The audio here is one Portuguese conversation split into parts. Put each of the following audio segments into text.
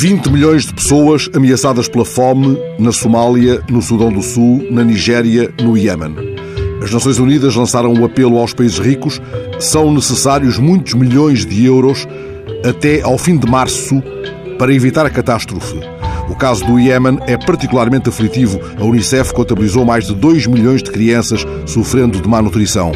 20 milhões de pessoas ameaçadas pela fome na Somália, no Sudão do Sul, na Nigéria, no Iémen. As Nações Unidas lançaram um apelo aos países ricos. São necessários muitos milhões de euros até ao fim de março para evitar a catástrofe. O caso do Iémen é particularmente aflitivo. A Unicef contabilizou mais de 2 milhões de crianças sofrendo de má nutrição.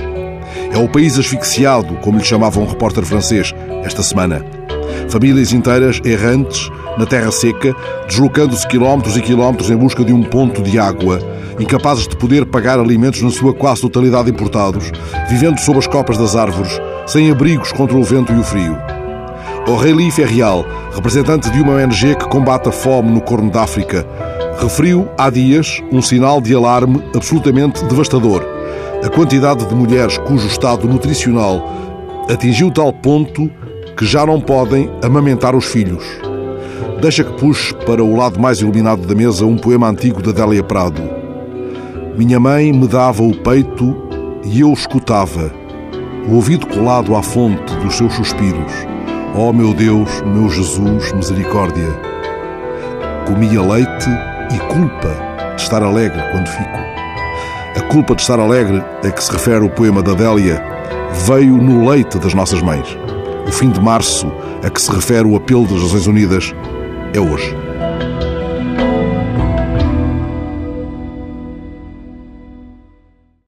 É o país asfixiado, como lhe chamava um repórter francês esta semana. Famílias inteiras errantes na terra seca, deslocando-se quilómetros e quilómetros em busca de um ponto de água, incapazes de poder pagar alimentos na sua quase totalidade importados, vivendo sob as copas das árvores, sem abrigos contra o vento e o frio. Aurélie Ferrial, representante de uma ONG que combate a fome no Corno da África, referiu há dias um sinal de alarme absolutamente devastador. A quantidade de mulheres cujo estado nutricional atingiu tal ponto que já não podem amamentar os filhos. Deixa que puxe para o lado mais iluminado da mesa um poema antigo da Délia Prado. Minha mãe me dava o peito e eu escutava, o ouvido colado à fonte dos seus suspiros. Oh meu Deus, meu Jesus, misericórdia. Comia leite e culpa de estar alegre quando fico. A culpa de estar alegre a que se refere o poema da Délia veio no leite das nossas mães. O fim de março a que se refere o apelo das Nações Unidas é hoje.